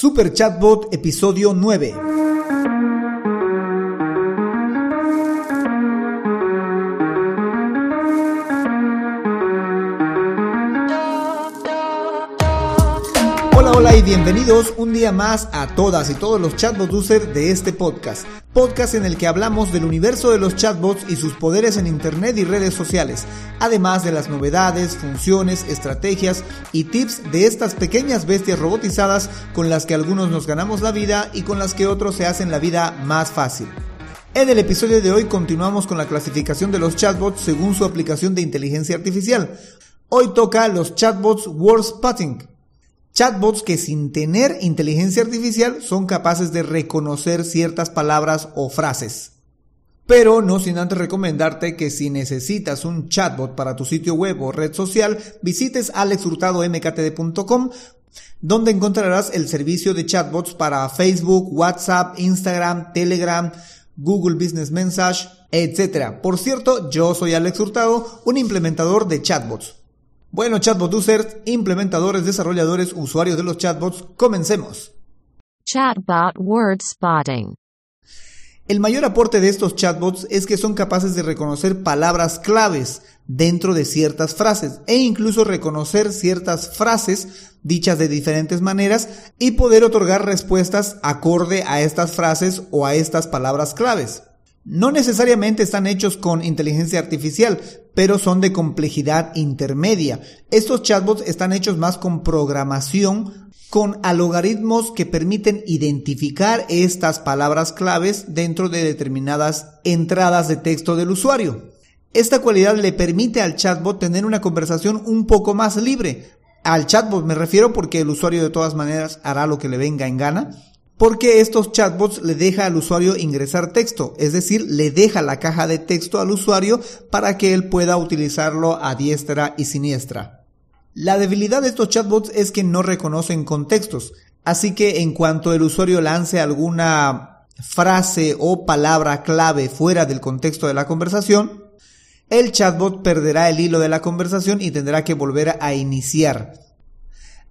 Super Chatbot episodio 9. Hola, hola y bienvenidos un día más a todas y todos los chatbot users de este podcast. Podcast en el que hablamos del universo de los chatbots y sus poderes en internet y redes sociales, además de las novedades, funciones, estrategias y tips de estas pequeñas bestias robotizadas con las que algunos nos ganamos la vida y con las que otros se hacen la vida más fácil. En el episodio de hoy continuamos con la clasificación de los chatbots según su aplicación de inteligencia artificial. Hoy toca los chatbots Word Spotting. Chatbots que sin tener inteligencia artificial son capaces de reconocer ciertas palabras o frases. Pero no sin antes recomendarte que si necesitas un chatbot para tu sitio web o red social, visites alexhurtadomktd.com donde encontrarás el servicio de chatbots para Facebook, WhatsApp, Instagram, Telegram, Google Business Message, etc. Por cierto, yo soy Alex Hurtado, un implementador de chatbots. Bueno, chatbot users, implementadores, desarrolladores, usuarios de los chatbots, comencemos. Chatbot word spotting. El mayor aporte de estos chatbots es que son capaces de reconocer palabras claves dentro de ciertas frases e incluso reconocer ciertas frases dichas de diferentes maneras y poder otorgar respuestas acorde a estas frases o a estas palabras claves. No necesariamente están hechos con inteligencia artificial, pero son de complejidad intermedia. Estos chatbots están hechos más con programación, con algoritmos que permiten identificar estas palabras claves dentro de determinadas entradas de texto del usuario. Esta cualidad le permite al chatbot tener una conversación un poco más libre. Al chatbot me refiero porque el usuario de todas maneras hará lo que le venga en gana porque estos chatbots le deja al usuario ingresar texto, es decir, le deja la caja de texto al usuario para que él pueda utilizarlo a diestra y siniestra. La debilidad de estos chatbots es que no reconocen contextos, así que en cuanto el usuario lance alguna frase o palabra clave fuera del contexto de la conversación, el chatbot perderá el hilo de la conversación y tendrá que volver a iniciar.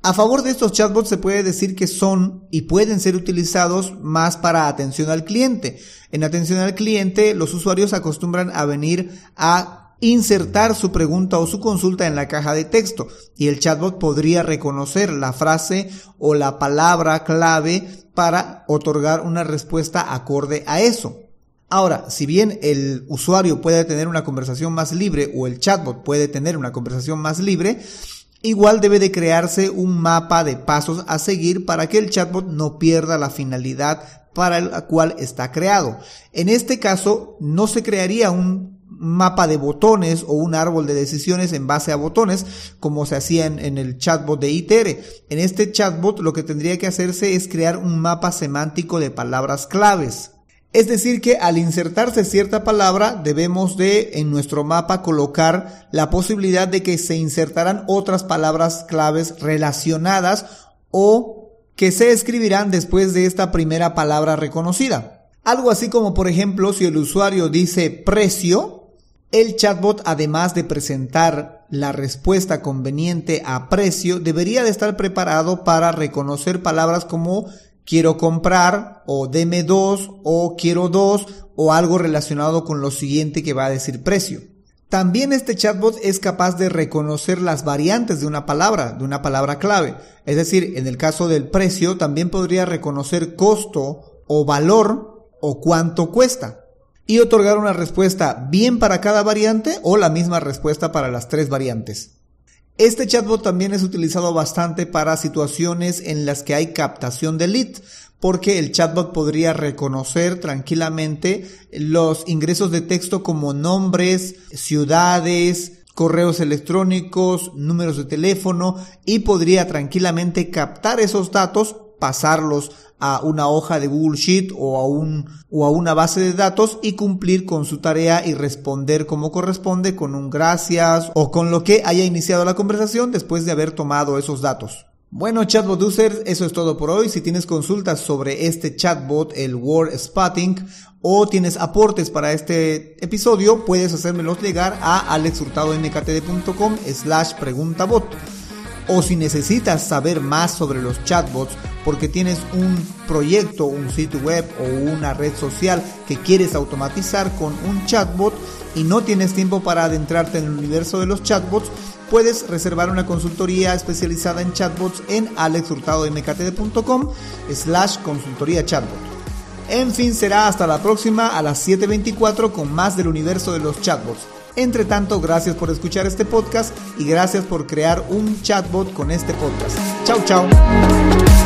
A favor de estos chatbots se puede decir que son y pueden ser utilizados más para atención al cliente. En atención al cliente, los usuarios acostumbran a venir a insertar su pregunta o su consulta en la caja de texto y el chatbot podría reconocer la frase o la palabra clave para otorgar una respuesta acorde a eso. Ahora, si bien el usuario puede tener una conversación más libre o el chatbot puede tener una conversación más libre, Igual debe de crearse un mapa de pasos a seguir para que el chatbot no pierda la finalidad para la cual está creado. En este caso, no se crearía un mapa de botones o un árbol de decisiones en base a botones como se hacía en, el chatbot de ITR. En este chatbot lo que tendría que hacerse es crear un mapa semántico de palabras claves. Es decir, que al insertarse cierta palabra debemos de en nuestro mapa colocar la posibilidad de que se insertaran otras palabras claves relacionadas o que se escribirán después de esta primera palabra reconocida. Algo así como por ejemplo si el usuario dice precio, el chatbot además de presentar la respuesta conveniente a precio debería de estar preparado para reconocer palabras como quiero comprar o deme dos o quiero dos o algo relacionado con lo siguiente que va a decir precio. También este chatbot es capaz de reconocer las variantes de una palabra, de una palabra clave. Es decir, en el caso del precio también podría reconocer costo o valor o cuánto cuesta y otorgar una respuesta bien para cada variante o la misma respuesta para las tres variantes. Este chatbot también es utilizado bastante para situaciones en las que hay captación de lead, porque el chatbot podría reconocer tranquilamente los ingresos de texto como nombres, ciudades, correos electrónicos, números de teléfono y podría tranquilamente captar esos datos, pasarlos a una hoja de Google Sheet o a, un, o a una base de datos y cumplir con su tarea y responder como corresponde con un gracias o con lo que haya iniciado la conversación después de haber tomado esos datos. Bueno, chatbot users, eso es todo por hoy. Si tienes consultas sobre este chatbot, el Word Spotting, o tienes aportes para este episodio, puedes hacérmelos llegar a alexhurtadomktd.com slash preguntabot. O si necesitas saber más sobre los chatbots porque tienes un proyecto, un sitio web o una red social que quieres automatizar con un chatbot y no tienes tiempo para adentrarte en el universo de los chatbots, puedes reservar una consultoría especializada en chatbots en alexhurtadomktd.com slash consultoría chatbot. En fin, será hasta la próxima a las 7.24 con más del universo de los chatbots. Entre tanto, gracias por escuchar este podcast y gracias por crear un chatbot con este podcast. Chao, chao.